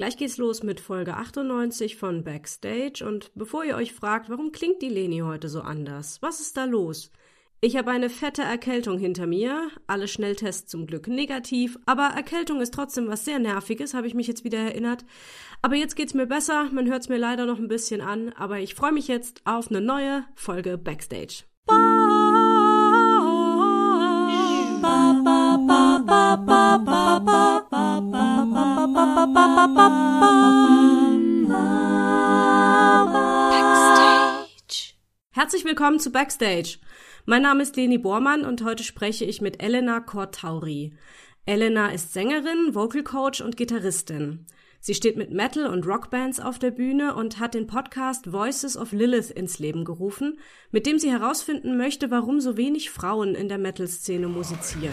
Gleich geht's los mit Folge 98 von Backstage und bevor ihr euch fragt, warum klingt die Leni heute so anders? Was ist da los? Ich habe eine fette Erkältung hinter mir, alle Schnelltests zum Glück negativ, aber Erkältung ist trotzdem was sehr nerviges, habe ich mich jetzt wieder erinnert. Aber jetzt geht's mir besser, man hört's mir leider noch ein bisschen an, aber ich freue mich jetzt auf eine neue Folge Backstage. Ba, ba, ba, Herzlich willkommen zu Backstage. Mein Name ist Leni Bormann und heute spreche ich mit Elena Kortauri. Elena ist Sängerin, Vocal Coach und Gitarristin. Sie steht mit Metal- und Rockbands auf der Bühne und hat den Podcast Voices of Lilith ins Leben gerufen, mit dem sie herausfinden möchte, warum so wenig Frauen in der Metal-Szene musizieren.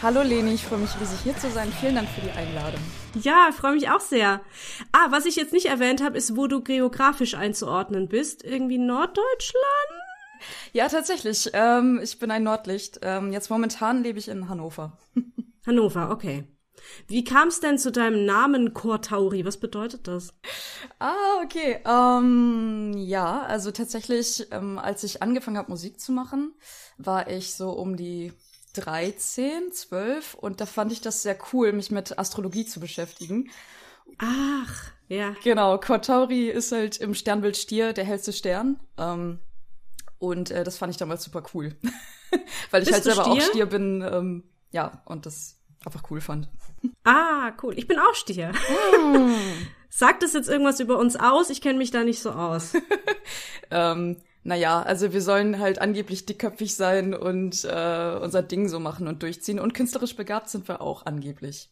Hallo Leni, ich freue mich riesig hier zu sein. Vielen Dank für die Einladung. Ja, freue mich auch sehr. Ah, was ich jetzt nicht erwähnt habe, ist, wo du geografisch einzuordnen bist. Irgendwie Norddeutschland? Ja, tatsächlich. Ähm, ich bin ein Nordlicht. Ähm, jetzt momentan lebe ich in Hannover. Hannover, okay. Wie kam es denn zu deinem Namen Kortauri? Was bedeutet das? Ah, okay. Ähm, ja, also tatsächlich, ähm, als ich angefangen habe, Musik zu machen, war ich so um die 13, 12 und da fand ich das sehr cool, mich mit Astrologie zu beschäftigen. Ach, ja. Genau, Kortauri ist halt im Sternbild Stier der hellste Stern. Ähm, und äh, das fand ich damals super cool. Weil ich Bist halt selber Stier? auch Stier bin. Ähm, ja, und das einfach cool fand. Ah, cool. Ich bin auch Stier. Mm. Sagt das jetzt irgendwas über uns aus? Ich kenne mich da nicht so aus. ähm, naja, also wir sollen halt angeblich dickköpfig sein und äh, unser Ding so machen und durchziehen. Und künstlerisch begabt sind wir auch angeblich.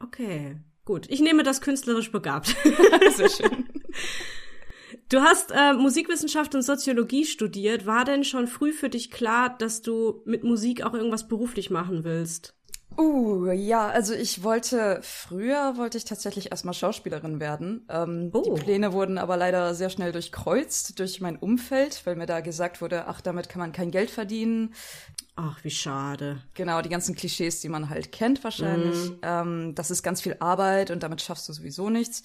Okay, gut. Ich nehme das künstlerisch begabt. Sehr schön. Du hast äh, Musikwissenschaft und Soziologie studiert. War denn schon früh für dich klar, dass du mit Musik auch irgendwas beruflich machen willst? Uh, ja, also ich wollte, früher wollte ich tatsächlich erstmal Schauspielerin werden. Ähm, Oh. Die Pläne wurden aber leider sehr schnell durchkreuzt durch mein Umfeld, weil mir da gesagt wurde, ach, damit kann man kein Geld verdienen. Ach, wie schade. Genau, die ganzen Klischees, die man halt kennt wahrscheinlich. Ähm, das ist ganz viel Arbeit und damit schaffst du sowieso nichts.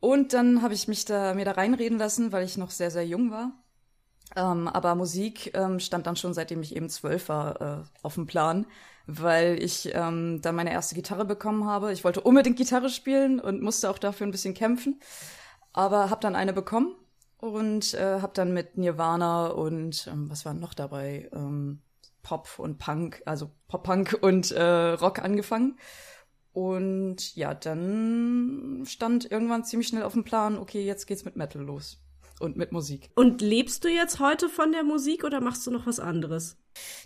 Und dann habe ich mich da, mir da reinreden lassen, weil ich noch sehr, sehr jung war. Ähm, aber Musik ähm, stand dann schon, seitdem ich eben zwölf war, äh, auf dem Plan, weil ich ähm, dann meine erste Gitarre bekommen habe. Ich wollte unbedingt Gitarre spielen und musste auch dafür ein bisschen kämpfen, aber habe dann eine bekommen und äh, habe dann mit Nirvana und ähm, was war noch dabei? Ähm, Pop und Punk, also Pop-Punk und äh, Rock angefangen. Und ja, dann stand irgendwann ziemlich schnell auf dem Plan, okay, jetzt geht's mit Metal los. Und mit Musik. Und lebst du jetzt heute von der Musik oder machst du noch was anderes?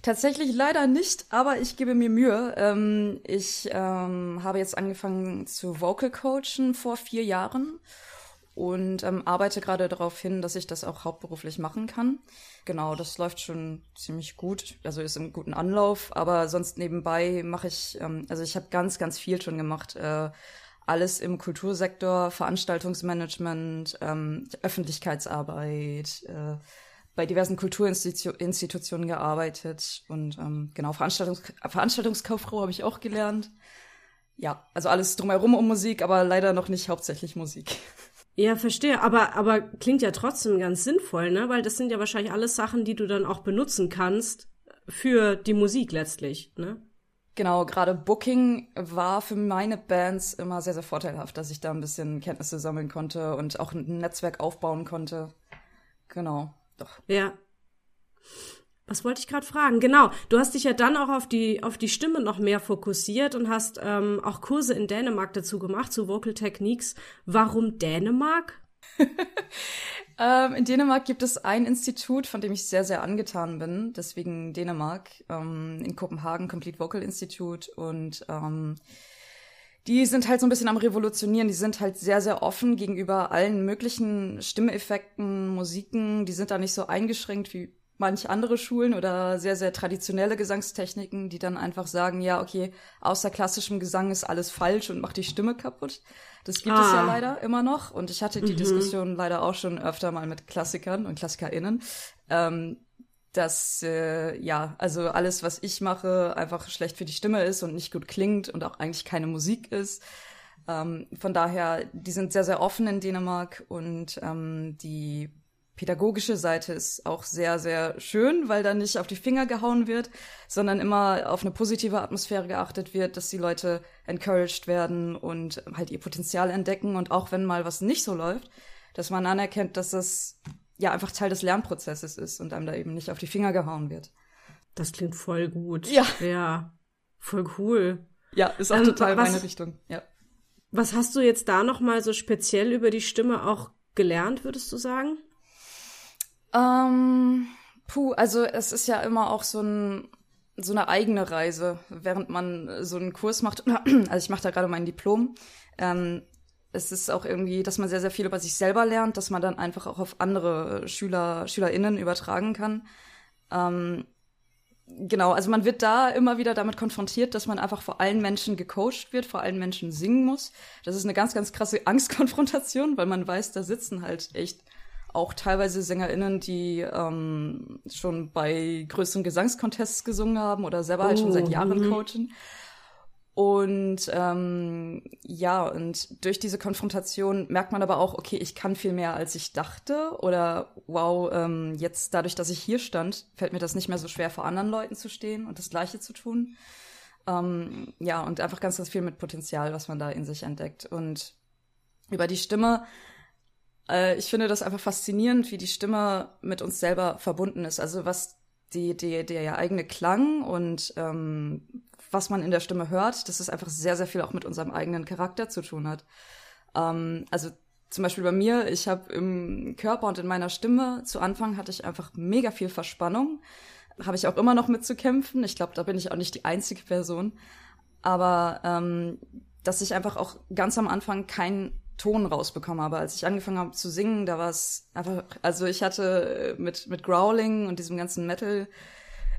Tatsächlich leider nicht, aber ich gebe mir Mühe. Ähm, ich ähm, habe jetzt angefangen zu Vocal Coachen vor vier Jahren und ähm, arbeite gerade darauf hin, dass ich das auch hauptberuflich machen kann. Genau, das läuft schon ziemlich gut, also ist im guten Anlauf, aber sonst nebenbei mache ich, ähm, also ich habe ganz, ganz viel schon gemacht. Äh, alles im Kultursektor, Veranstaltungsmanagement, ähm, Öffentlichkeitsarbeit, äh, bei diversen Kulturinstitutionen gearbeitet und ähm, genau, Veranstaltungs Veranstaltungskauffrau habe ich auch gelernt. Ja, also alles drumherum um Musik, aber leider noch nicht hauptsächlich Musik. Ja, verstehe. Aber, aber klingt ja trotzdem ganz sinnvoll, ne? Weil das sind ja wahrscheinlich alles Sachen, die du dann auch benutzen kannst für die Musik letztlich, ne? Genau, gerade Booking war für meine Bands immer sehr, sehr vorteilhaft, dass ich da ein bisschen Kenntnisse sammeln konnte und auch ein Netzwerk aufbauen konnte. Genau, doch. Ja. Was wollte ich gerade fragen? Genau, du hast dich ja dann auch auf die, auf die Stimme noch mehr fokussiert und hast ähm, auch Kurse in Dänemark dazu gemacht, zu Vocal Techniques. Warum Dänemark? Ähm, in Dänemark gibt es ein Institut, von dem ich sehr, sehr angetan bin. Deswegen Dänemark. Ähm, in Kopenhagen Complete Vocal Institute. Und ähm, die sind halt so ein bisschen am Revolutionieren. Die sind halt sehr, sehr offen gegenüber allen möglichen Stimmeffekten, Musiken. Die sind da nicht so eingeschränkt wie manch andere Schulen oder sehr, sehr traditionelle Gesangstechniken, die dann einfach sagen, ja, okay, außer klassischem Gesang ist alles falsch und macht die Stimme kaputt. Das gibt ah. es ja ah. leider immer noch. Und ich hatte die mhm. Diskussion leider auch schon öfter mal mit Klassikern und KlassikerInnen. Ähm, dass äh, ja, also alles, was ich mache, einfach schlecht für die Stimme ist und nicht gut klingt und auch eigentlich keine Musik ist. Ähm, von daher, die sind sehr, sehr offen in Dänemark und ähm, die pädagogische Seite ist auch sehr, sehr schön, weil da nicht auf die Finger gehauen wird, sondern immer auf eine positive Atmosphäre geachtet wird, dass die Leute encouraged werden und halt ihr Potenzial entdecken und auch wenn mal was nicht so läuft, dass man anerkennt, dass das ja einfach Teil des Lernprozesses ist und einem da eben nicht auf die Finger gehauen wird. Das klingt voll gut. Ja. Ja. Voll cool. Ja, ist auch ähm, total was, meine Richtung. Ja. Was hast du jetzt da noch mal so speziell über die Stimme auch gelernt, würdest du sagen? Ähm, puh, also es ist ja immer auch so ein so eine eigene Reise, während man so einen Kurs macht. Also ich mache da gerade mein Diplom. Ähm, es ist auch irgendwie, dass man sehr, sehr viel über sich selber lernt, dass man dann einfach auch auf andere Schüler, SchülerInnen übertragen kann. Ähm, genau, also man wird da immer wieder damit konfrontiert, dass man einfach vor allen Menschen gecoacht wird, vor allen Menschen singen muss. Das ist eine ganz, ganz krasse Angstkonfrontation, weil man weiß, da sitzen halt echt auch teilweise SängerInnen, die ähm, schon bei größeren Gesangscontests gesungen haben oder selber oh, halt schon seit oh, Jahren mhm. coachen. Und ähm, ja, und durch diese Konfrontation merkt man aber auch, okay, ich kann viel mehr, als ich dachte. Oder wow, ähm, jetzt dadurch, dass ich hier stand, fällt mir das nicht mehr so schwer, vor anderen Leuten zu stehen und das Gleiche zu tun. Ähm, ja, und einfach ganz, ganz viel mit Potenzial, was man da in sich entdeckt. Und über die Stimme, ich finde das einfach faszinierend, wie die Stimme mit uns selber verbunden ist. Also was die, die, der eigene Klang und ähm, was man in der Stimme hört, dass es einfach sehr, sehr viel auch mit unserem eigenen Charakter zu tun hat. Ähm, also zum Beispiel bei mir, ich habe im Körper und in meiner Stimme zu Anfang hatte ich einfach mega viel Verspannung. Habe ich auch immer noch mitzukämpfen. Ich glaube, da bin ich auch nicht die einzige Person. Aber ähm, dass ich einfach auch ganz am Anfang keinen Ton rausbekommen habe. Als ich angefangen habe zu singen, da war es einfach, also ich hatte mit, mit Growling und diesem ganzen Metal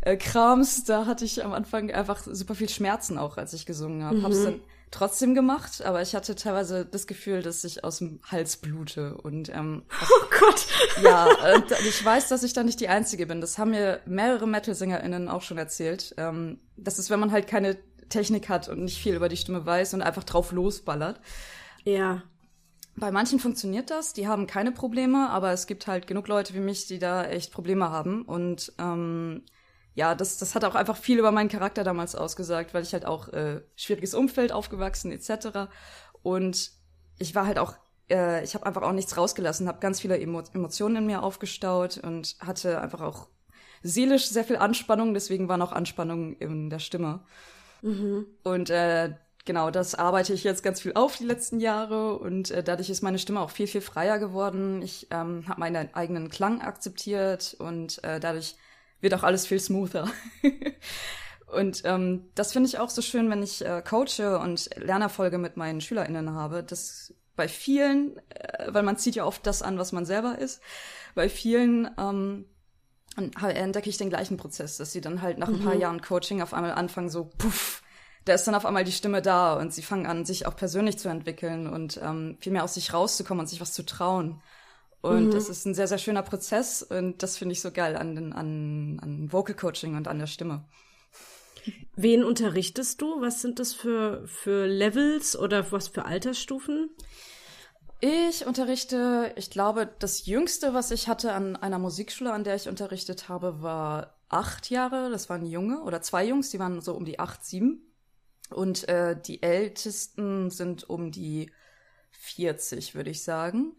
äh, Krams, da hatte ich am Anfang einfach super viel Schmerzen auch, als ich gesungen habe. Mhm. Hab's dann trotzdem gemacht, aber ich hatte teilweise das Gefühl, dass ich aus dem Hals blute und ähm, oh Gott. Ja, äh, ich weiß, dass ich da nicht die einzige bin. Das haben mir mehrere Metal-SängerInnen auch schon erzählt. Ähm, das ist, wenn man halt keine Technik hat und nicht viel über die Stimme weiß und einfach drauf losballert. Ja. Bei manchen funktioniert das, die haben keine Probleme, aber es gibt halt genug Leute wie mich, die da echt Probleme haben und ähm, ja, das, das hat auch einfach viel über meinen Charakter damals ausgesagt, weil ich halt auch äh, schwieriges Umfeld aufgewachsen etc. Und ich war halt auch, äh, ich habe einfach auch nichts rausgelassen, habe ganz viele Emo Emotionen in mir aufgestaut und hatte einfach auch seelisch sehr viel Anspannung, deswegen war noch Anspannung in der Stimme. Mhm. Und äh, genau, das arbeite ich jetzt ganz viel auf die letzten Jahre und äh, dadurch ist meine Stimme auch viel, viel freier geworden. Ich ähm, habe meinen eigenen Klang akzeptiert und äh, dadurch wird auch alles viel smoother. und ähm, das finde ich auch so schön, wenn ich äh, coache und Lernerfolge mit meinen SchülerInnen habe, dass bei vielen, äh, weil man zieht ja oft das an, was man selber ist, bei vielen ähm, entdecke ich den gleichen Prozess, dass sie dann halt nach ein paar mhm. Jahren Coaching auf einmal anfangen, so puff, da ist dann auf einmal die Stimme da und sie fangen an, sich auch persönlich zu entwickeln und ähm, viel mehr aus sich rauszukommen und sich was zu trauen. Und mhm. das ist ein sehr, sehr schöner Prozess und das finde ich so geil an, an, an Vocal Coaching und an der Stimme. Wen unterrichtest du? Was sind das für, für Levels oder was für Altersstufen? Ich unterrichte, ich glaube, das jüngste, was ich hatte an einer Musikschule, an der ich unterrichtet habe, war acht Jahre. Das waren Junge oder zwei Jungs, die waren so um die acht, sieben. Und äh, die ältesten sind um die 40, würde ich sagen.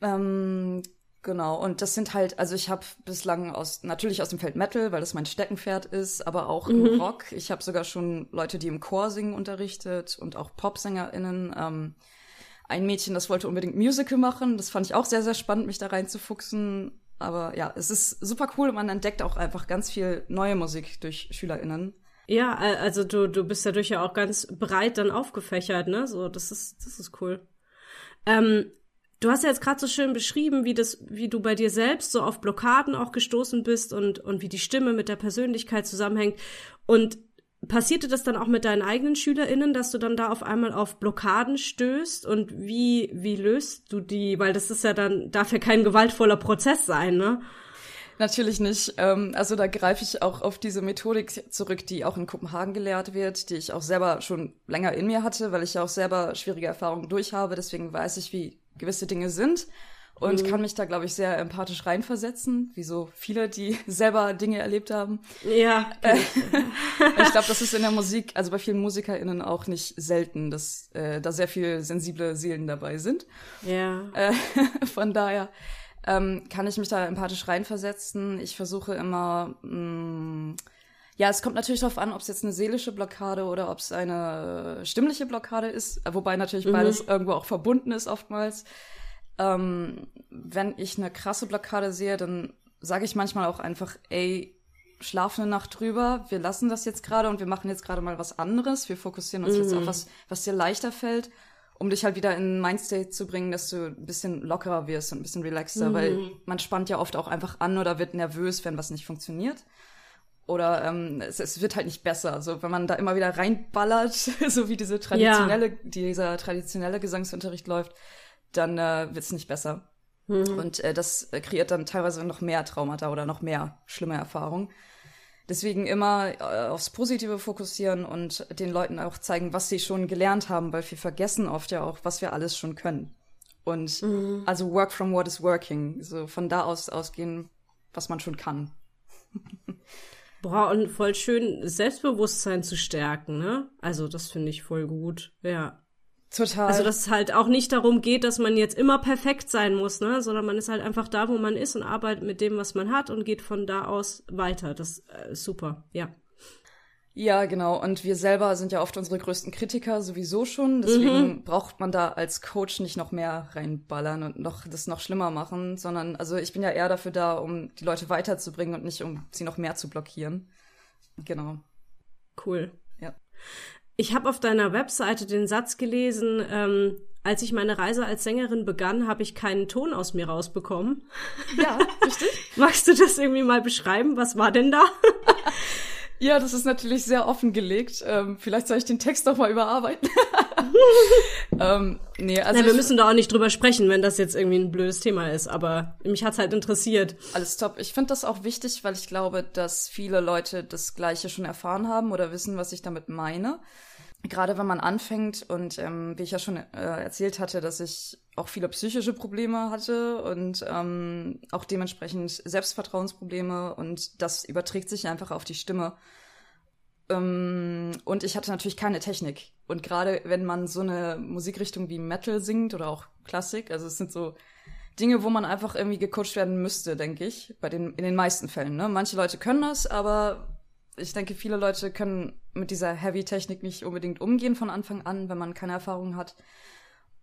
Ähm, genau, und das sind halt, also ich habe bislang aus, natürlich aus dem Feld Metal, weil das mein Steckenpferd ist, aber auch mhm. im Rock. Ich habe sogar schon Leute, die im Chor singen, unterrichtet und auch PopsängerInnen. Ähm, ein Mädchen, das wollte unbedingt Musical machen. Das fand ich auch sehr, sehr spannend, mich da reinzufuchsen. Aber ja, es ist super cool und man entdeckt auch einfach ganz viel neue Musik durch SchülerInnen. Ja, also du, du bist dadurch ja auch ganz breit dann aufgefächert, ne? So, das ist, das ist cool. Ähm, du hast ja jetzt gerade so schön beschrieben, wie das, wie du bei dir selbst so auf Blockaden auch gestoßen bist und, und wie die Stimme mit der Persönlichkeit zusammenhängt. Und passierte das dann auch mit deinen eigenen SchülerInnen, dass du dann da auf einmal auf Blockaden stößt und wie, wie löst du die? Weil das ist ja dann, darf ja kein gewaltvoller Prozess sein, ne? Natürlich nicht. Ähm, also da greife ich auch auf diese Methodik zurück, die auch in Kopenhagen gelehrt wird, die ich auch selber schon länger in mir hatte, weil ich ja auch selber schwierige Erfahrungen durchhabe. Deswegen weiß ich, wie gewisse Dinge sind und mhm. kann mich da, glaube ich, sehr empathisch reinversetzen, wie so viele, die selber Dinge erlebt haben. Ja. Äh, ich glaube, das ist in der Musik, also bei vielen MusikerInnen auch nicht selten, dass äh, da sehr viel sensible Seelen dabei sind. Ja. Äh, von daher ähm, kann ich mich da empathisch reinversetzen. Ich versuche immer, mh, mm, ja, es kommt natürlich darauf an, ob es jetzt eine seelische Blockade oder ob es eine stimmliche Blockade ist, wobei natürlich mhm. beides irgendwo auch verbunden ist oftmals. Ähm, wenn ich eine krasse Blockade sehe, dann sage ich manchmal auch einfach, ey, schlaf eine Nacht drüber, wir lassen das jetzt gerade und wir machen jetzt gerade mal was anderes. Wir fokussieren uns mhm. jetzt auf was, was dir leichter fällt um dich halt wieder in Mindstate zu bringen, dass du ein bisschen lockerer wirst und ein bisschen relaxter, mhm. weil man spannt ja oft auch einfach an oder wird nervös, wenn was nicht funktioniert. Oder ähm, es, es wird halt nicht besser. Also wenn man da immer wieder reinballert, so wie diese traditionelle, ja. dieser traditionelle Gesangsunterricht läuft, dann äh, wird es nicht besser. Mhm. Und äh, das äh, kreiert dann teilweise noch mehr Traumata oder noch mehr schlimme Erfahrungen. Deswegen immer äh, aufs Positive fokussieren und den Leuten auch zeigen, was sie schon gelernt haben, weil wir vergessen oft ja auch, was wir alles schon können. Und mhm. also work from what is working. So von da aus ausgehen, was man schon kann. Boah, und voll schön, Selbstbewusstsein zu stärken, ne? Also, das finde ich voll gut, ja. Total. Also, dass es halt auch nicht darum geht, dass man jetzt immer perfekt sein muss, ne? Sondern man ist halt einfach da, wo man ist und arbeitet mit dem, was man hat und geht von da aus weiter. Das äh, ist super, ja. Ja, genau. Und wir selber sind ja oft unsere größten Kritiker sowieso schon. Deswegen mhm. braucht man da als Coach nicht noch mehr reinballern und noch das noch schlimmer machen, sondern also ich bin ja eher dafür da, um die Leute weiterzubringen und nicht um sie noch mehr zu blockieren. Genau. Cool. Ja. Ich habe auf deiner Webseite den Satz gelesen, ähm, als ich meine Reise als Sängerin begann, habe ich keinen Ton aus mir rausbekommen. Ja, richtig. Magst du das irgendwie mal beschreiben? Was war denn da? ja, das ist natürlich sehr offengelegt. Ähm, vielleicht soll ich den Text noch mal überarbeiten. ähm, nee, also Nein, wir müssen da auch nicht drüber sprechen, wenn das jetzt irgendwie ein blödes Thema ist, aber mich hat's halt interessiert. Alles top. Ich finde das auch wichtig, weil ich glaube, dass viele Leute das Gleiche schon erfahren haben oder wissen, was ich damit meine gerade wenn man anfängt und ähm, wie ich ja schon äh, erzählt hatte, dass ich auch viele psychische Probleme hatte und ähm, auch dementsprechend Selbstvertrauensprobleme und das überträgt sich einfach auf die Stimme. Ähm, und ich hatte natürlich keine Technik. Und gerade wenn man so eine Musikrichtung wie Metal singt oder auch Klassik, also es sind so Dinge, wo man einfach irgendwie gecoacht werden müsste, denke ich, bei den in den meisten Fällen. Ne? Manche Leute können das, aber ich denke, viele Leute können mit dieser Heavy-Technik nicht unbedingt umgehen von Anfang an, wenn man keine Erfahrung hat.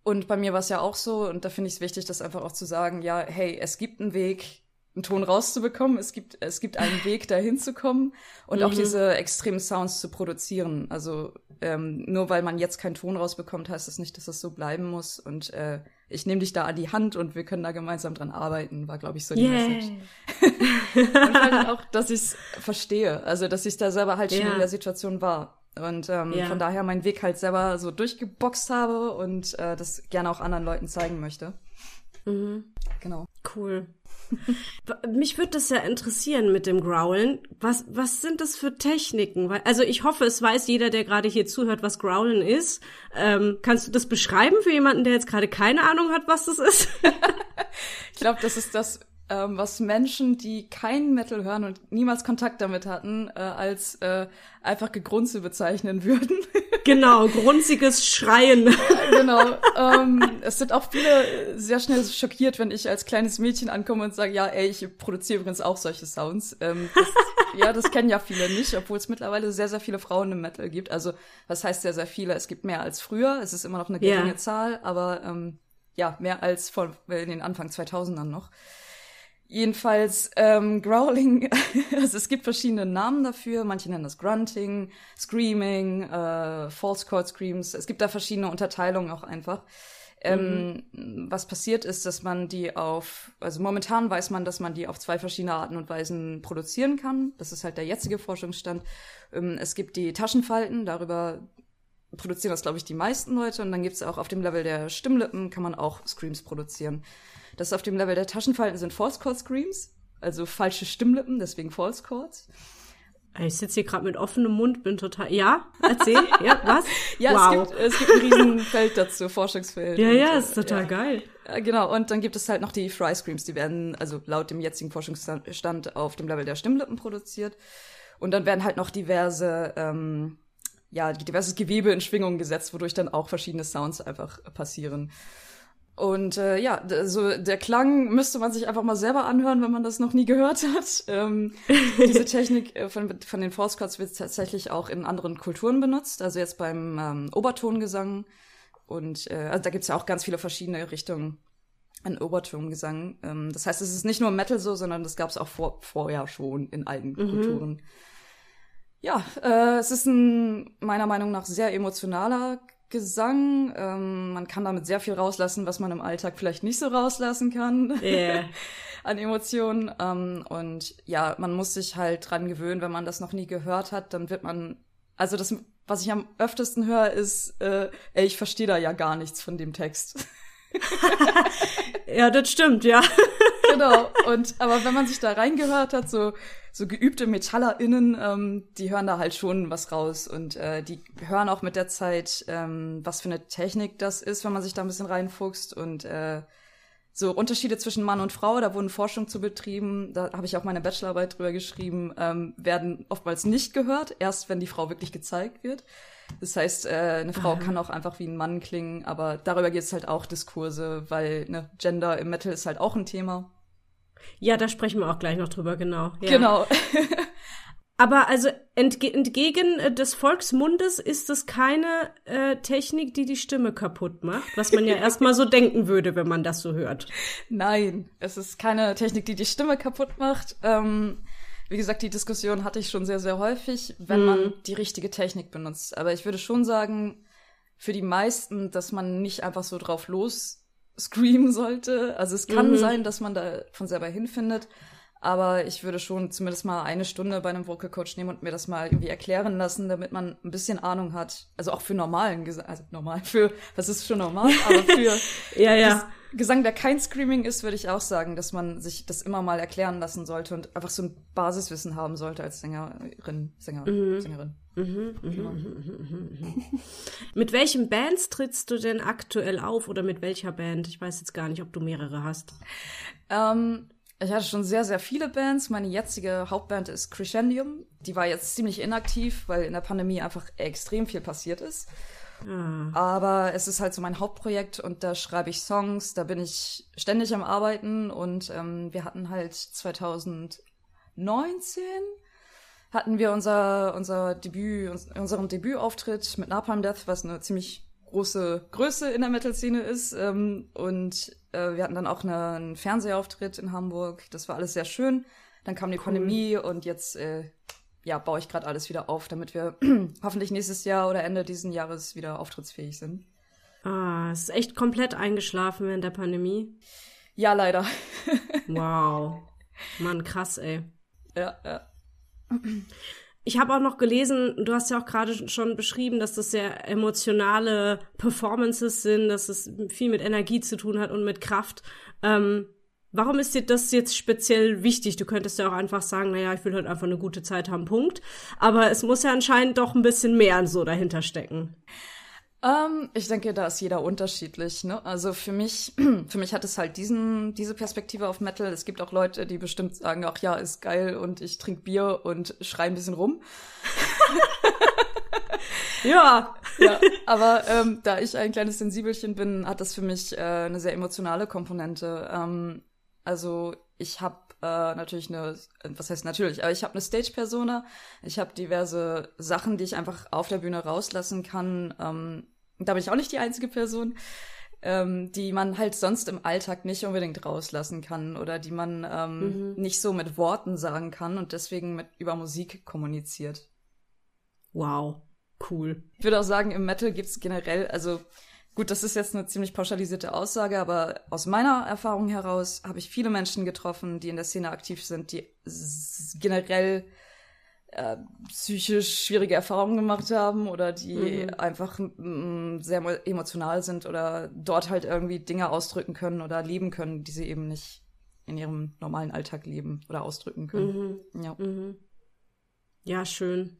Und bei mir war es ja auch so, und da finde ich es wichtig, das einfach auch zu sagen, ja, hey, es gibt einen Weg, einen Ton rauszubekommen, es gibt, es gibt einen Weg, dahin zu kommen und mhm. auch diese extremen Sounds zu produzieren. Also ähm, nur weil man jetzt keinen Ton rausbekommt, heißt das nicht, dass das so bleiben muss. Und äh, ich nehme dich da an die Hand und wir können da gemeinsam dran arbeiten, war, glaube ich, so die yeah. Message. und halt auch, dass ich es verstehe, also dass ich da selber halt schon yeah. in der Situation war. Und ähm, yeah. von daher meinen Weg halt selber so durchgeboxt habe und äh, das gerne auch anderen Leuten zeigen möchte. Mhm. Genau. Cool. Mich würde das ja interessieren mit dem Growlen. Was, was sind das für Techniken? Also ich hoffe, es weiß jeder, der gerade hier zuhört, was Growlen ist. Ähm, kannst du das beschreiben für jemanden, der jetzt gerade keine Ahnung hat, was das ist? ich glaube, das ist das ähm, was Menschen, die kein Metal hören und niemals Kontakt damit hatten, äh, als äh, einfach Gegrunze bezeichnen würden. genau, grunziges Schreien. Ja, genau. Ähm, es sind auch viele sehr schnell schockiert, wenn ich als kleines Mädchen ankomme und sage, ja, ey, ich produziere übrigens auch solche Sounds. Ähm, das, ja, das kennen ja viele nicht, obwohl es mittlerweile sehr, sehr viele Frauen im Metal gibt. Also, was heißt sehr, sehr viele? Es gibt mehr als früher. Es ist immer noch eine geringe yeah. Zahl, aber ähm, ja, mehr als vor in den Anfang 2000ern noch. Jedenfalls ähm, Growling, also es gibt verschiedene Namen dafür. Manche nennen das Grunting, Screaming, äh, False Chord Screams. Es gibt da verschiedene Unterteilungen auch einfach. Ähm, mhm. Was passiert ist, dass man die auf, also momentan weiß man, dass man die auf zwei verschiedene Arten und Weisen produzieren kann. Das ist halt der jetzige Forschungsstand. Ähm, es gibt die Taschenfalten, darüber produzieren das, glaube ich, die meisten Leute. Und dann gibt es auch auf dem Level der Stimmlippen, kann man auch Screams produzieren. Das auf dem Level der Taschenfalten sind False Chord Screams, also falsche Stimmlippen, deswegen False Chords. Ich sitze hier gerade mit offenem Mund, bin total. Ja, erzähl. ja, was? ja, wow. es, gibt, es gibt ein Riesenfeld dazu, Forschungsfeld. Ja, und, ja, ist total ja. geil. Ja, genau, und dann gibt es halt noch die Fry Screams, die werden, also laut dem jetzigen Forschungsstand, auf dem Level der Stimmlippen produziert. Und dann werden halt noch diverse, ähm, ja, diverses Gewebe in Schwingungen gesetzt, wodurch dann auch verschiedene Sounds einfach passieren. Und äh, ja, so der Klang müsste man sich einfach mal selber anhören, wenn man das noch nie gehört hat. Ähm, diese Technik äh, von, von den False Chords wird tatsächlich auch in anderen Kulturen benutzt, also jetzt beim ähm, Obertongesang. Und äh, also da gibt's ja auch ganz viele verschiedene Richtungen an Obertongesang. Ähm, das heißt, es ist nicht nur Metal so, sondern das gab's auch vor, vorher schon in allen mhm. Kulturen. Ja, äh, es ist ein meiner Meinung nach sehr emotionaler Gesang. Ähm, man kann damit sehr viel rauslassen, was man im Alltag vielleicht nicht so rauslassen kann yeah. an Emotionen. Ähm, und ja, man muss sich halt dran gewöhnen, wenn man das noch nie gehört hat, dann wird man, also das, was ich am öftesten höre, ist, äh, ey, ich verstehe da ja gar nichts von dem Text. ja, das stimmt, ja. genau. Und aber wenn man sich da reingehört hat, so so geübte MetallerInnen, ähm, die hören da halt schon was raus und äh, die hören auch mit der Zeit, ähm, was für eine Technik das ist, wenn man sich da ein bisschen reinfuchst und äh, so Unterschiede zwischen Mann und Frau, da wurden Forschung zu betrieben, da habe ich auch meine Bachelorarbeit drüber geschrieben, ähm, werden oftmals nicht gehört, erst wenn die Frau wirklich gezeigt wird. Das heißt, äh, eine Frau Aha. kann auch einfach wie ein Mann klingen, aber darüber geht es halt auch Diskurse, weil ne, Gender im Metal ist halt auch ein Thema. Ja, da sprechen wir auch gleich noch drüber, genau. Ja. Genau. Aber also entge entgegen äh, des Volksmundes ist es keine äh, Technik, die die Stimme kaputt macht, was man ja erstmal so denken würde, wenn man das so hört. Nein, es ist keine Technik, die die Stimme kaputt macht. Ähm, wie gesagt, die Diskussion hatte ich schon sehr, sehr häufig, wenn hm. man die richtige Technik benutzt. Aber ich würde schon sagen, für die meisten, dass man nicht einfach so drauf los screamen sollte. Also es kann mhm. sein, dass man da von selber hinfindet. Aber ich würde schon zumindest mal eine Stunde bei einem Vocal Coach nehmen und mir das mal irgendwie erklären lassen, damit man ein bisschen Ahnung hat. Also auch für normalen Gesang, also normal, für, was ist schon normal, aber für ja, ja. Gesang, der kein Screaming ist, würde ich auch sagen, dass man sich das immer mal erklären lassen sollte und einfach so ein Basiswissen haben sollte als Sängerin, Sänger, mhm. Sängerin. Mhm, mhm, genau. mit welchen Bands trittst du denn aktuell auf oder mit welcher Band? Ich weiß jetzt gar nicht, ob du mehrere hast. Ähm, ich hatte schon sehr, sehr viele Bands. Meine jetzige Hauptband ist Crescendium. Die war jetzt ziemlich inaktiv, weil in der Pandemie einfach extrem viel passiert ist. Ah. Aber es ist halt so mein Hauptprojekt und da schreibe ich Songs, da bin ich ständig am Arbeiten und ähm, wir hatten halt 2019 hatten wir unser, unser Debüt, unseren Debütauftritt mit Napalm Death, was eine ziemlich große Größe in der Metal-Szene ist. Ähm, und äh, wir hatten dann auch eine, einen Fernsehauftritt in Hamburg. Das war alles sehr schön. Dann kam die cool. Pandemie und jetzt äh, ja, baue ich gerade alles wieder auf, damit wir hoffentlich nächstes Jahr oder Ende dieses Jahres wieder auftrittsfähig sind. Ah, es ist echt komplett eingeschlafen während der Pandemie. Ja, leider. wow. Mann, krass, ey. Ja, ja. Ich habe auch noch gelesen, du hast ja auch gerade schon beschrieben, dass das sehr emotionale Performances sind, dass es viel mit Energie zu tun hat und mit Kraft. Ähm, warum ist dir das jetzt speziell wichtig? Du könntest ja auch einfach sagen, naja, ich will halt einfach eine gute Zeit haben, Punkt. Aber es muss ja anscheinend doch ein bisschen mehr so dahinter stecken. Ähm, ich denke, da ist jeder unterschiedlich. Ne? Also für mich, für mich hat es halt diesen, diese Perspektive auf Metal. Es gibt auch Leute, die bestimmt sagen, ach ja, ist geil und ich trinke Bier und schrei ein bisschen rum. ja. ja. Aber ähm, da ich ein kleines Sensibelchen bin, hat das für mich äh, eine sehr emotionale Komponente. Ähm, also ich habe äh, natürlich eine, was heißt natürlich, aber ich habe eine Stage-Persona. Ich habe diverse Sachen, die ich einfach auf der Bühne rauslassen kann. Ähm, da bin ich auch nicht die einzige Person. ähm, die man halt sonst im Alltag nicht unbedingt rauslassen kann oder die man ähm, mhm. nicht so mit Worten sagen kann und deswegen mit über Musik kommuniziert. Wow, cool. Ich würde auch sagen, im Metal gibt's generell, also gut, das ist jetzt eine ziemlich pauschalisierte Aussage, aber aus meiner Erfahrung heraus habe ich viele Menschen getroffen, die in der Szene aktiv sind, die generell äh, psychisch schwierige Erfahrungen gemacht haben oder die mhm. einfach mm, sehr emotional sind oder dort halt irgendwie Dinge ausdrücken können oder leben können, die sie eben nicht in ihrem normalen Alltag leben oder ausdrücken können. Mhm. Ja. Mhm. ja, schön.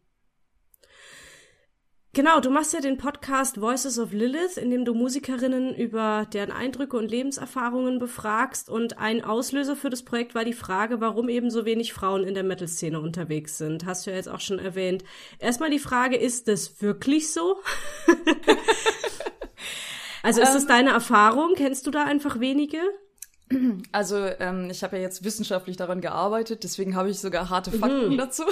Genau, du machst ja den Podcast Voices of Lilith, in dem du Musikerinnen über deren Eindrücke und Lebenserfahrungen befragst. Und ein Auslöser für das Projekt war die Frage, warum eben so wenig Frauen in der Metal-Szene unterwegs sind. Hast du ja jetzt auch schon erwähnt. Erstmal die Frage, ist das wirklich so? also ist es ähm, deine Erfahrung? Kennst du da einfach wenige? Also ähm, ich habe ja jetzt wissenschaftlich daran gearbeitet, deswegen habe ich sogar harte Fakten mhm. dazu.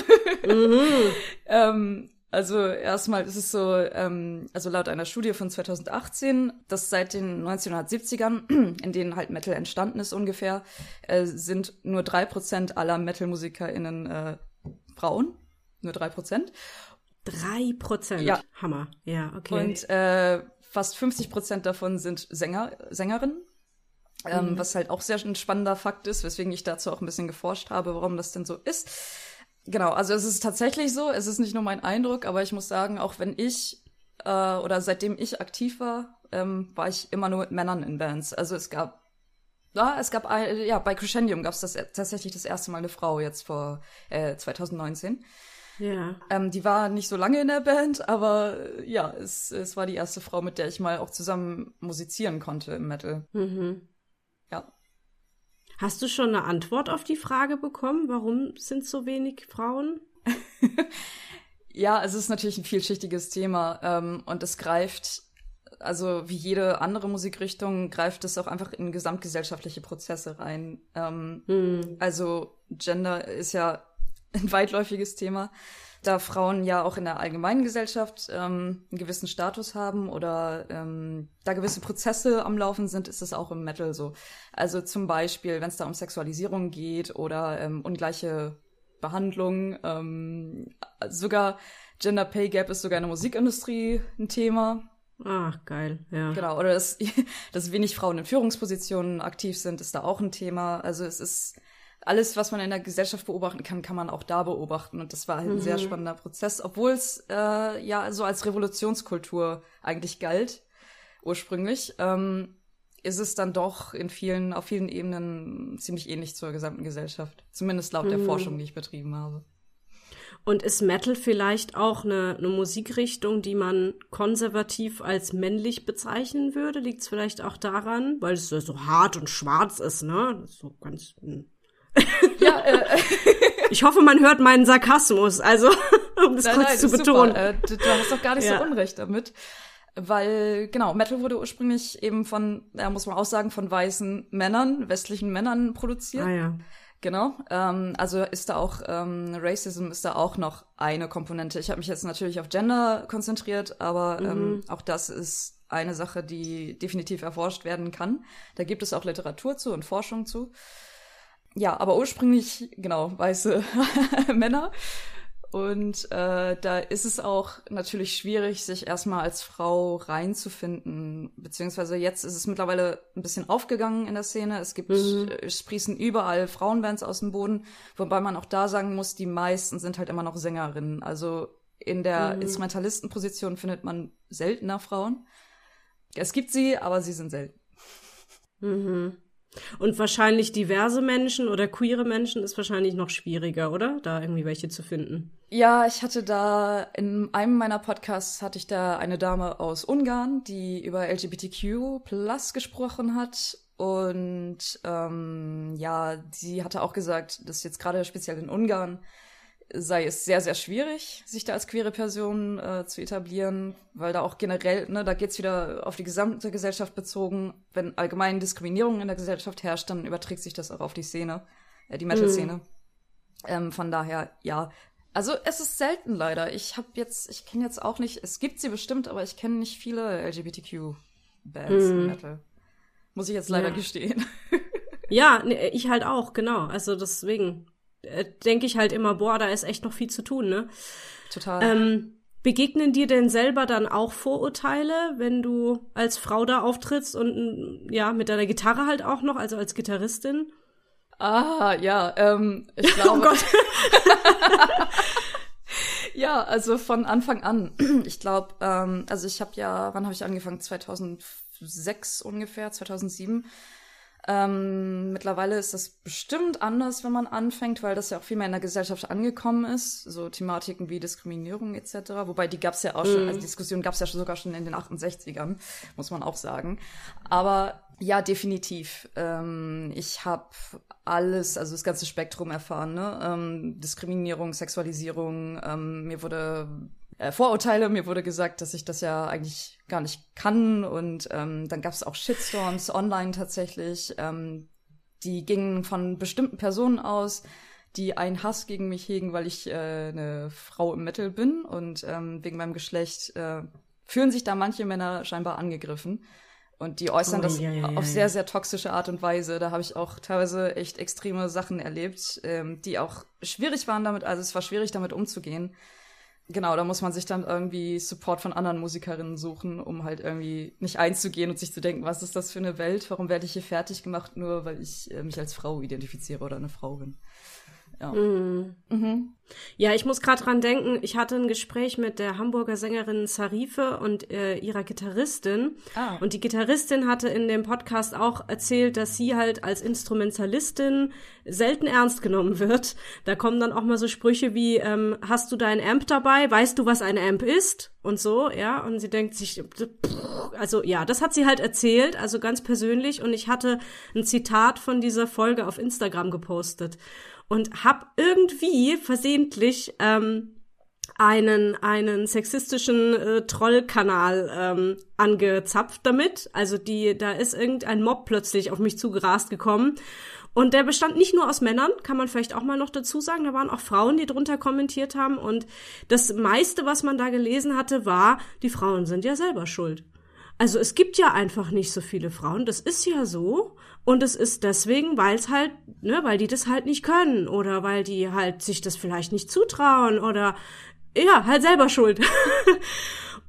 mhm. ähm, also erstmal ist es so, ähm, also laut einer Studie von 2018, dass seit den 1970ern, in denen halt Metal entstanden ist ungefähr, äh, sind nur drei Prozent aller Metal-MusikerInnen äh, Frauen. Nur drei Prozent. Drei Prozent? Ja. Hammer. Ja, okay. Und äh, fast 50 Prozent davon sind Sänger, Sängerinnen. Ähm, mhm. Was halt auch sehr ein spannender Fakt ist, weswegen ich dazu auch ein bisschen geforscht habe, warum das denn so ist. Genau, also es ist tatsächlich so, es ist nicht nur mein Eindruck, aber ich muss sagen, auch wenn ich äh, oder seitdem ich aktiv war, ähm, war ich immer nur mit Männern in Bands. Also es gab, ja, es gab, ein, ja, bei Crescendium gab es das tatsächlich das erste Mal eine Frau jetzt vor äh, 2019. Ja. Ähm, die war nicht so lange in der Band, aber ja, es, es war die erste Frau, mit der ich mal auch zusammen musizieren konnte im Metal. Mhm. Hast du schon eine Antwort auf die Frage bekommen, warum sind so wenig Frauen? ja, es ist natürlich ein vielschichtiges Thema ähm, und es greift, also wie jede andere Musikrichtung, greift es auch einfach in gesamtgesellschaftliche Prozesse rein. Ähm, hm. Also Gender ist ja ein weitläufiges Thema da Frauen ja auch in der allgemeinen Gesellschaft ähm, einen gewissen Status haben oder ähm, da gewisse Prozesse am Laufen sind, ist es auch im Metal so. Also zum Beispiel, wenn es da um Sexualisierung geht oder ähm, ungleiche Behandlung, ähm, sogar Gender Pay Gap ist sogar in der Musikindustrie ein Thema. Ach, geil, ja. Genau, oder dass, dass wenig Frauen in Führungspositionen aktiv sind, ist da auch ein Thema. Also es ist alles, was man in der Gesellschaft beobachten kann, kann man auch da beobachten. Und das war halt ein mhm. sehr spannender Prozess, obwohl es äh, ja so als Revolutionskultur eigentlich galt, ursprünglich. Ähm, ist es dann doch in vielen, auf vielen Ebenen ziemlich ähnlich zur gesamten Gesellschaft. Zumindest laut mhm. der Forschung, die ich betrieben habe. Und ist Metal vielleicht auch eine, eine Musikrichtung, die man konservativ als männlich bezeichnen würde? Liegt es vielleicht auch daran, weil es so hart und schwarz ist, ne? So ganz. Mh. Ja, äh, ich hoffe, man hört meinen Sarkasmus, also um das nein, kurz nein, zu betonen. Äh, du, du, hast doch gar nicht ja. so Unrecht damit. Weil, genau, Metal wurde ursprünglich eben von, ja, muss man auch sagen, von weißen Männern, westlichen Männern produziert. Ah, ja. Genau. Ähm, also ist da auch ähm, Racism ist da auch noch eine Komponente. Ich habe mich jetzt natürlich auf Gender konzentriert, aber mhm. ähm, auch das ist eine Sache, die definitiv erforscht werden kann. Da gibt es auch Literatur zu und Forschung zu ja, aber ursprünglich, genau, weiße Männer. Und äh, da ist es auch natürlich schwierig, sich erstmal als Frau reinzufinden. Beziehungsweise jetzt ist es mittlerweile ein bisschen aufgegangen in der Szene. Es gibt, mhm. es sprießen überall Frauenbands aus dem Boden, wobei man auch da sagen muss, die meisten sind halt immer noch Sängerinnen. Also in der mhm. Instrumentalistenposition findet man seltener Frauen. Es gibt sie, aber sie sind selten. Mhm. Und wahrscheinlich diverse Menschen oder queere Menschen ist wahrscheinlich noch schwieriger, oder? Da irgendwie welche zu finden. Ja, ich hatte da in einem meiner Podcasts hatte ich da eine Dame aus Ungarn, die über LGBTQ plus gesprochen hat. Und ähm, ja, sie hatte auch gesagt, dass jetzt gerade speziell in Ungarn sei es sehr, sehr schwierig, sich da als queere Person äh, zu etablieren, weil da auch generell, ne, da geht's wieder auf die gesamte Gesellschaft bezogen. Wenn allgemein Diskriminierung in der Gesellschaft herrscht, dann überträgt sich das auch auf die Szene, äh, die Metal-Szene. Mhm. Ähm, von daher, ja. Also es ist selten leider. Ich habe jetzt, ich kenne jetzt auch nicht, es gibt sie bestimmt, aber ich kenne nicht viele LGBTQ Bands mm. im Metal. Muss ich jetzt leider ja. gestehen. Ja, nee, ich halt auch, genau. Also deswegen äh, denke ich halt immer, boah, da ist echt noch viel zu tun, ne? Total. Ähm, begegnen dir denn selber dann auch Vorurteile, wenn du als Frau da auftrittst und ja, mit deiner Gitarre halt auch noch, also als Gitarristin? Ah, ja, ähm, ich glaube. oh Gott. ja, also von Anfang an. Ich glaube, ähm, also ich habe ja, wann habe ich angefangen? 2006 ungefähr, 2007 ähm, mittlerweile ist das bestimmt anders, wenn man anfängt, weil das ja auch viel mehr in der Gesellschaft angekommen ist, so Thematiken wie Diskriminierung etc. Wobei die gab es ja auch schon, also mhm. Diskussion gab es ja sogar schon in den 68ern, muss man auch sagen. Aber ja, definitiv. Ähm, ich habe alles, also das ganze Spektrum erfahren, ne? Ähm, Diskriminierung, Sexualisierung, ähm, mir wurde äh, Vorurteile. Mir wurde gesagt, dass ich das ja eigentlich gar nicht kann. Und ähm, dann gab es auch Shitstorms online tatsächlich. Ähm, die gingen von bestimmten Personen aus, die einen Hass gegen mich hegen, weil ich äh, eine Frau im Metal bin. Und ähm, wegen meinem Geschlecht äh, fühlen sich da manche Männer scheinbar angegriffen. Und die äußern oh, das ja, ja, auf sehr, sehr toxische Art und Weise. Da habe ich auch teilweise echt extreme Sachen erlebt, ähm, die auch schwierig waren damit. Also es war schwierig, damit umzugehen genau, da muss man sich dann irgendwie Support von anderen Musikerinnen suchen, um halt irgendwie nicht einzugehen und sich zu denken, was ist das für eine Welt? Warum werde ich hier fertig gemacht, nur weil ich äh, mich als Frau identifiziere oder eine Frau bin? Ja. Mhm. Mhm. Ja, ich muss gerade dran denken, ich hatte ein Gespräch mit der Hamburger Sängerin Sarife und äh, ihrer Gitarristin. Ah. Und die Gitarristin hatte in dem Podcast auch erzählt, dass sie halt als Instrumentalistin selten ernst genommen wird. Da kommen dann auch mal so Sprüche wie, ähm, hast du dein Amp dabei? Weißt du, was ein Amp ist? Und so, ja. Und sie denkt sich, also ja, das hat sie halt erzählt, also ganz persönlich. Und ich hatte ein Zitat von dieser Folge auf Instagram gepostet und habe irgendwie versehentlich ähm, einen einen sexistischen äh, Trollkanal ähm, angezapft damit. Also die da ist irgendein Mob plötzlich auf mich zugerast gekommen und der bestand nicht nur aus Männern, kann man vielleicht auch mal noch dazu sagen, da waren auch Frauen, die drunter kommentiert haben und das meiste, was man da gelesen hatte, war, die Frauen sind ja selber schuld. Also es gibt ja einfach nicht so viele Frauen, das ist ja so. Und es ist deswegen, weil es halt, ne, weil die das halt nicht können oder weil die halt sich das vielleicht nicht zutrauen oder ja, halt selber schuld.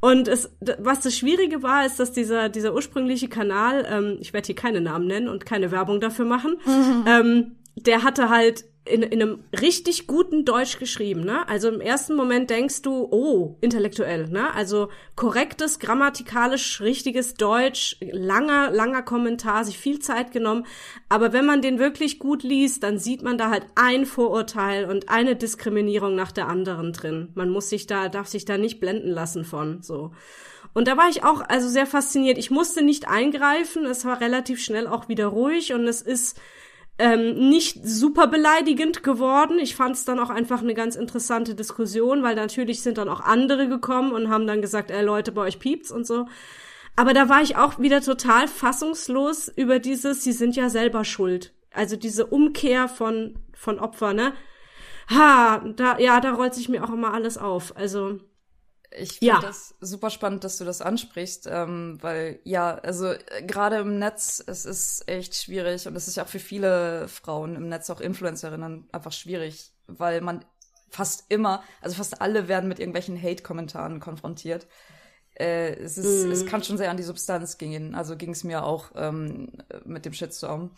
Und es, was das Schwierige war, ist, dass dieser, dieser ursprüngliche Kanal, ähm, ich werde hier keine Namen nennen und keine Werbung dafür machen, mhm. ähm, der hatte halt in, in einem richtig guten Deutsch geschrieben, ne? Also im ersten Moment denkst du, oh, intellektuell, ne? Also korrektes, grammatikalisch richtiges Deutsch, langer, langer Kommentar, sich viel Zeit genommen. Aber wenn man den wirklich gut liest, dann sieht man da halt ein Vorurteil und eine Diskriminierung nach der anderen drin. Man muss sich da, darf sich da nicht blenden lassen von, so. Und da war ich auch also sehr fasziniert. Ich musste nicht eingreifen. Es war relativ schnell auch wieder ruhig und es ist ähm, nicht super beleidigend geworden. Ich fand es dann auch einfach eine ganz interessante Diskussion, weil natürlich sind dann auch andere gekommen und haben dann gesagt, ey Leute, bei euch piept's und so. Aber da war ich auch wieder total fassungslos über dieses, sie sind ja selber schuld. Also diese Umkehr von, von Opfer, ne? Ha, da, ja, da rollt sich mir auch immer alles auf. Also, ich finde ja. das super spannend, dass du das ansprichst, ähm, weil ja, also äh, gerade im Netz, es ist echt schwierig und es ist ja auch für viele Frauen im Netz, auch Influencerinnen, einfach schwierig, weil man fast immer, also fast alle werden mit irgendwelchen Hate-Kommentaren konfrontiert. Äh, es, ist, mhm. es kann schon sehr an die Substanz gehen. Also ging es mir auch ähm, mit dem Shitstorm.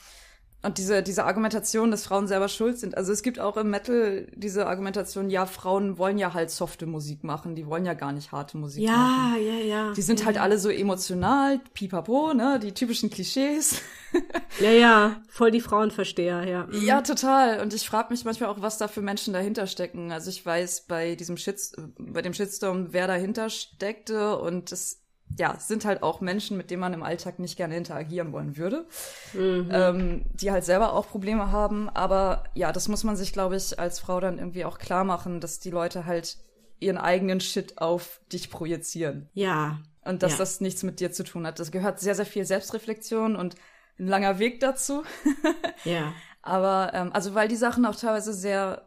Und diese, diese Argumentation, dass Frauen selber schuld sind. Also es gibt auch im Metal diese Argumentation, ja, Frauen wollen ja halt softe Musik machen, die wollen ja gar nicht harte Musik ja, machen. Ja, ja, ja. Die sind ja. halt alle so emotional, pipapo, ne, die typischen Klischees. ja, ja, voll die Frauenversteher, ja. Mhm. Ja, total. Und ich frage mich manchmal auch, was da für Menschen dahinter stecken. Also ich weiß bei diesem Shit, bei dem Shitstorm, wer dahinter steckte und das ja, sind halt auch Menschen, mit denen man im Alltag nicht gerne interagieren wollen würde, mhm. ähm, die halt selber auch Probleme haben. Aber ja, das muss man sich, glaube ich, als Frau dann irgendwie auch klar machen, dass die Leute halt ihren eigenen Shit auf dich projizieren. Ja. Und dass ja. das nichts mit dir zu tun hat. Das gehört sehr, sehr viel Selbstreflexion und ein langer Weg dazu. ja. Aber, ähm, also weil die Sachen auch teilweise sehr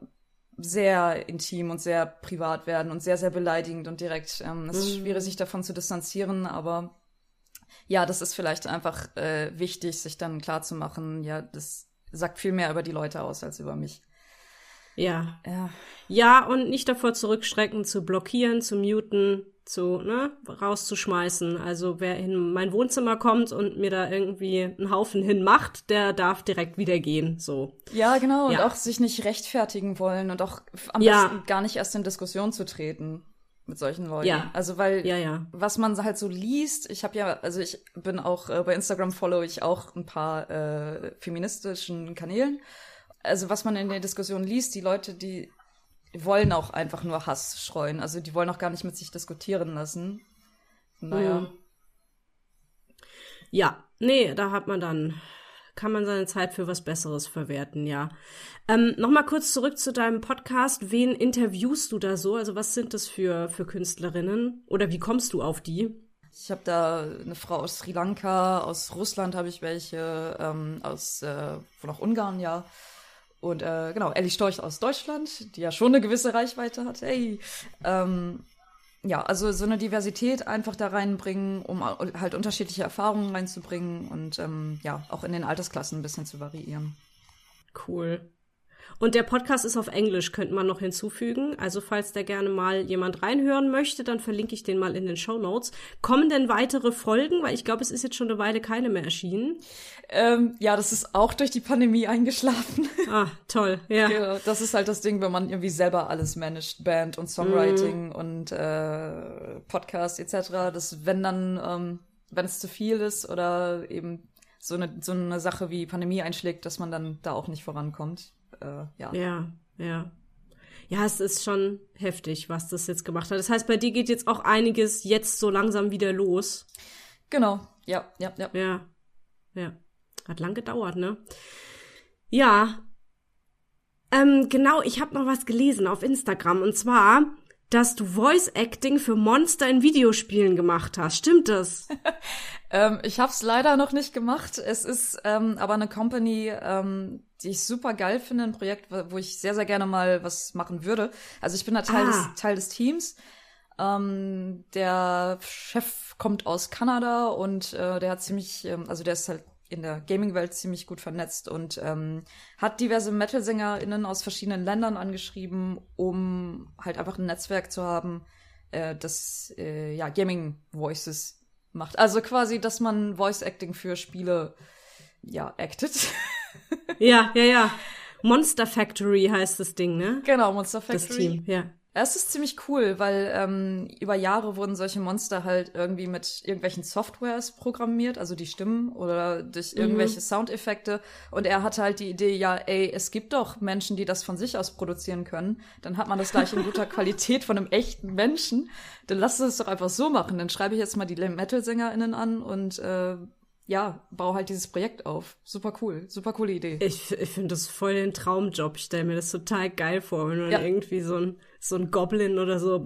sehr intim und sehr privat werden und sehr, sehr beleidigend und direkt. Ähm, es ist mhm. schwierig, sich davon zu distanzieren, aber ja, das ist vielleicht einfach äh, wichtig, sich dann klar zu machen, ja, das sagt viel mehr über die Leute aus als über mich. Ja. Ja, ja und nicht davor zurückschrecken, zu blockieren, zu muten, zu, ne, rauszuschmeißen. Also wer in mein Wohnzimmer kommt und mir da irgendwie einen Haufen hinmacht, der darf direkt wieder gehen, so. Ja, genau, ja. und auch sich nicht rechtfertigen wollen und auch am ja. besten gar nicht erst in Diskussion zu treten mit solchen Leuten. Ja. Also weil ja, ja. was man halt so liest, ich habe ja, also ich bin auch äh, bei Instagram follow ich auch ein paar äh, feministischen Kanälen. Also was man in der Diskussion liest, die Leute, die wollen auch einfach nur Hass streuen. Also die wollen auch gar nicht mit sich diskutieren lassen. Naja. Mhm. Ja, nee, da hat man dann, kann man seine Zeit für was Besseres verwerten, ja. Ähm, Nochmal kurz zurück zu deinem Podcast. Wen interviewst du da so? Also was sind das für, für Künstlerinnen? Oder wie kommst du auf die? Ich habe da eine Frau aus Sri Lanka, aus Russland habe ich welche, ähm, aus äh, von auch Ungarn, ja. Und äh, genau, Ellie Storch aus Deutschland, die ja schon eine gewisse Reichweite hat. Hey. Ähm, ja, also so eine Diversität einfach da reinbringen, um halt unterschiedliche Erfahrungen reinzubringen und ähm, ja, auch in den Altersklassen ein bisschen zu variieren. Cool. Und der Podcast ist auf Englisch, könnte man noch hinzufügen. Also falls da gerne mal jemand reinhören möchte, dann verlinke ich den mal in den Show Notes. Kommen denn weitere Folgen? Weil ich glaube, es ist jetzt schon eine Weile keine mehr erschienen. Ähm, ja, das ist auch durch die Pandemie eingeschlafen. Ah, toll, ja. ja. Das ist halt das Ding, wenn man irgendwie selber alles managt, Band und Songwriting mm. und äh, Podcast etc. Das, wenn dann, ähm, wenn es zu viel ist oder eben so eine, so eine Sache wie Pandemie einschlägt, dass man dann da auch nicht vorankommt äh, ja. Ja, ja. Ja, es ist schon heftig, was das jetzt gemacht hat. Das heißt, bei dir geht jetzt auch einiges jetzt so langsam wieder los. Genau, ja, ja, ja. Ja, ja. Hat lang gedauert, ne? Ja. Ähm, genau, ich habe noch was gelesen auf Instagram und zwar, dass du Voice Acting für Monster in Videospielen gemacht hast. Stimmt das? ähm, ich habe es leider noch nicht gemacht. Es ist ähm, aber eine Company, ähm, die ich super geil finde, ein Projekt, wo ich sehr, sehr gerne mal was machen würde. Also ich bin da Teil, ah. des, Teil des Teams. Ähm, der Chef kommt aus Kanada und äh, der hat ziemlich, ähm, also der ist halt in der Gaming-Welt ziemlich gut vernetzt und ähm, hat diverse Metal-SängerInnen aus verschiedenen Ländern angeschrieben, um halt einfach ein Netzwerk zu haben, äh, das äh, ja Gaming-Voices macht. Also quasi, dass man Voice-Acting für Spiele ja acted. ja, ja, ja. Monster Factory heißt das Ding, ne? Genau, Monster Factory. Das Team, ja. Es ist ziemlich cool, weil ähm, über Jahre wurden solche Monster halt irgendwie mit irgendwelchen Softwares programmiert, also die Stimmen oder durch mhm. irgendwelche mhm. Soundeffekte. Und er hatte halt die Idee, ja, ey, es gibt doch Menschen, die das von sich aus produzieren können. Dann hat man das gleich in guter Qualität von einem echten Menschen. Dann lass es doch einfach so machen. Dann schreibe ich jetzt mal die Metal-SängerInnen an und äh, ja, bau halt dieses Projekt auf. Super cool, super coole Idee. Ich, ich finde das voll den Traumjob. Ich stelle mir das total geil vor, wenn man ja. irgendwie so ein, so ein Goblin oder so,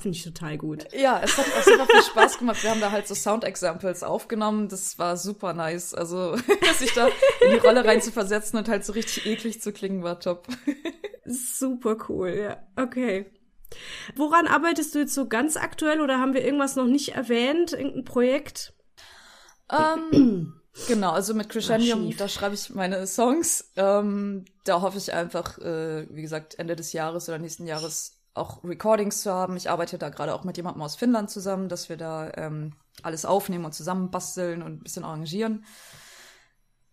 finde ich total gut. Ja, es hat auch super viel Spaß gemacht. Wir haben da halt so Sound-Examples aufgenommen. Das war super nice. Also, sich da in die Rolle rein zu versetzen und halt so richtig eklig zu klingen, war top. super cool, ja. Okay. Woran arbeitest du jetzt so ganz aktuell oder haben wir irgendwas noch nicht erwähnt? Irgendein Projekt? Ähm, genau, also mit Crescendium, da schreibe ich meine Songs. Ähm, da hoffe ich einfach, äh, wie gesagt, Ende des Jahres oder nächsten Jahres auch Recordings zu haben. Ich arbeite da gerade auch mit jemandem aus Finnland zusammen, dass wir da ähm, alles aufnehmen und zusammen basteln und ein bisschen arrangieren.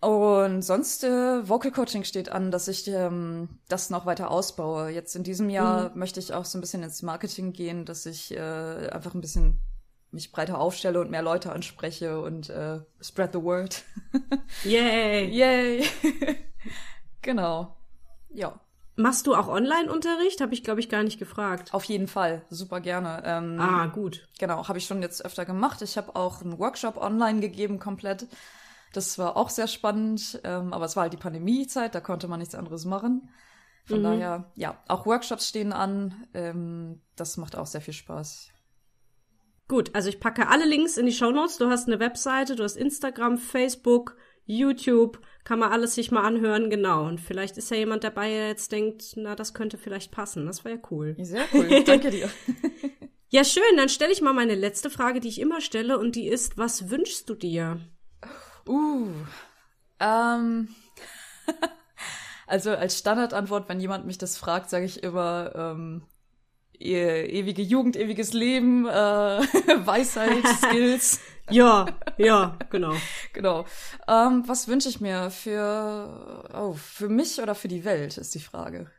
Und sonst äh, Vocal Coaching steht an, dass ich ähm, das noch weiter ausbaue. Jetzt in diesem Jahr mhm. möchte ich auch so ein bisschen ins Marketing gehen, dass ich äh, einfach ein bisschen mich breiter aufstelle und mehr Leute anspreche und äh, spread the word. Yay! Yay! genau. Ja. Machst du auch Online-Unterricht? Habe ich, glaube ich, gar nicht gefragt. Auf jeden Fall, super gerne. Ähm, ah, gut. Genau, habe ich schon jetzt öfter gemacht. Ich habe auch einen Workshop online gegeben, komplett. Das war auch sehr spannend, ähm, aber es war halt die Pandemiezeit, da konnte man nichts anderes machen. Von mhm. daher, ja, auch Workshops stehen an. Ähm, das macht auch sehr viel Spaß. Gut, also ich packe alle Links in die Show Notes. Du hast eine Webseite, du hast Instagram, Facebook, YouTube, kann man alles sich mal anhören, genau. Und vielleicht ist ja jemand dabei, der jetzt denkt, na, das könnte vielleicht passen. Das wäre ja cool. Sehr cool, danke dir. Ja, schön. Dann stelle ich mal meine letzte Frage, die ich immer stelle, und die ist: Was wünschst du dir? Uh. Ähm. also als Standardantwort, wenn jemand mich das fragt, sage ich immer ähm, e ewige Jugend, ewiges Leben, äh, Weisheit, Skills. Ja, ja, genau. genau. Ähm, was wünsche ich mir für oh, für mich oder für die Welt, ist die Frage.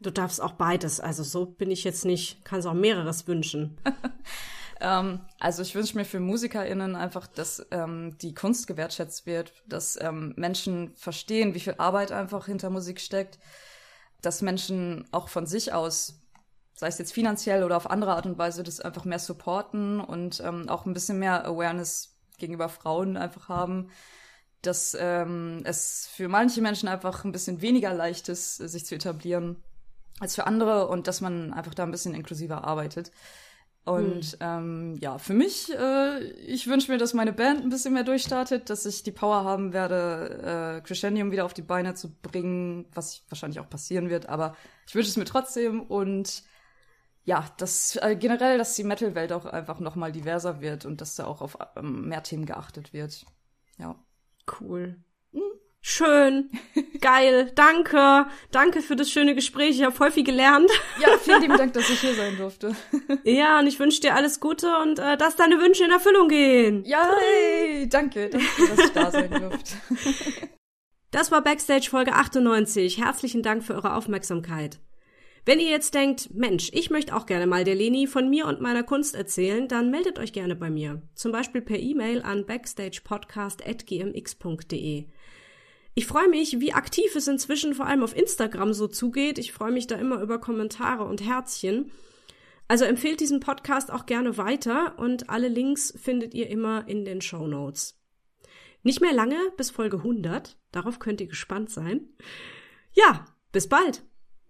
Du darfst auch beides. Also so bin ich jetzt nicht, kannst auch mehreres wünschen. ähm, also ich wünsche mir für MusikerInnen einfach, dass ähm, die Kunst gewertschätzt wird, dass ähm, Menschen verstehen, wie viel Arbeit einfach hinter Musik steckt, dass Menschen auch von sich aus sei es jetzt finanziell oder auf andere Art und Weise, das einfach mehr supporten und ähm, auch ein bisschen mehr Awareness gegenüber Frauen einfach haben, dass ähm, es für manche Menschen einfach ein bisschen weniger leicht ist, sich zu etablieren als für andere und dass man einfach da ein bisschen inklusiver arbeitet. Und hm. ähm, ja, für mich, äh, ich wünsche mir, dass meine Band ein bisschen mehr durchstartet, dass ich die Power haben werde, äh, Crescendium wieder auf die Beine zu bringen, was wahrscheinlich auch passieren wird, aber ich wünsche es mir trotzdem und ja, dass äh, generell, dass die Metal-Welt auch einfach noch mal diverser wird und dass da auch auf ähm, mehr Themen geachtet wird. Ja. Cool. Schön, geil, danke, danke für das schöne Gespräch. Ich habe voll viel gelernt. Ja, vielen lieben Dank, dass ich hier sein durfte. Ja, und ich wünsche dir alles Gute und äh, dass deine Wünsche in Erfüllung gehen. Ja, hey, danke, danke, dass ich da sein durfte. Das war Backstage Folge 98. Herzlichen Dank für eure Aufmerksamkeit. Wenn ihr jetzt denkt, Mensch, ich möchte auch gerne mal der Leni von mir und meiner Kunst erzählen, dann meldet euch gerne bei mir. Zum Beispiel per E-Mail an backstagepodcast.gmx.de. Ich freue mich, wie aktiv es inzwischen vor allem auf Instagram so zugeht. Ich freue mich da immer über Kommentare und Herzchen. Also empfehlt diesen Podcast auch gerne weiter und alle Links findet ihr immer in den Show Notes. Nicht mehr lange bis Folge 100. Darauf könnt ihr gespannt sein. Ja, bis bald.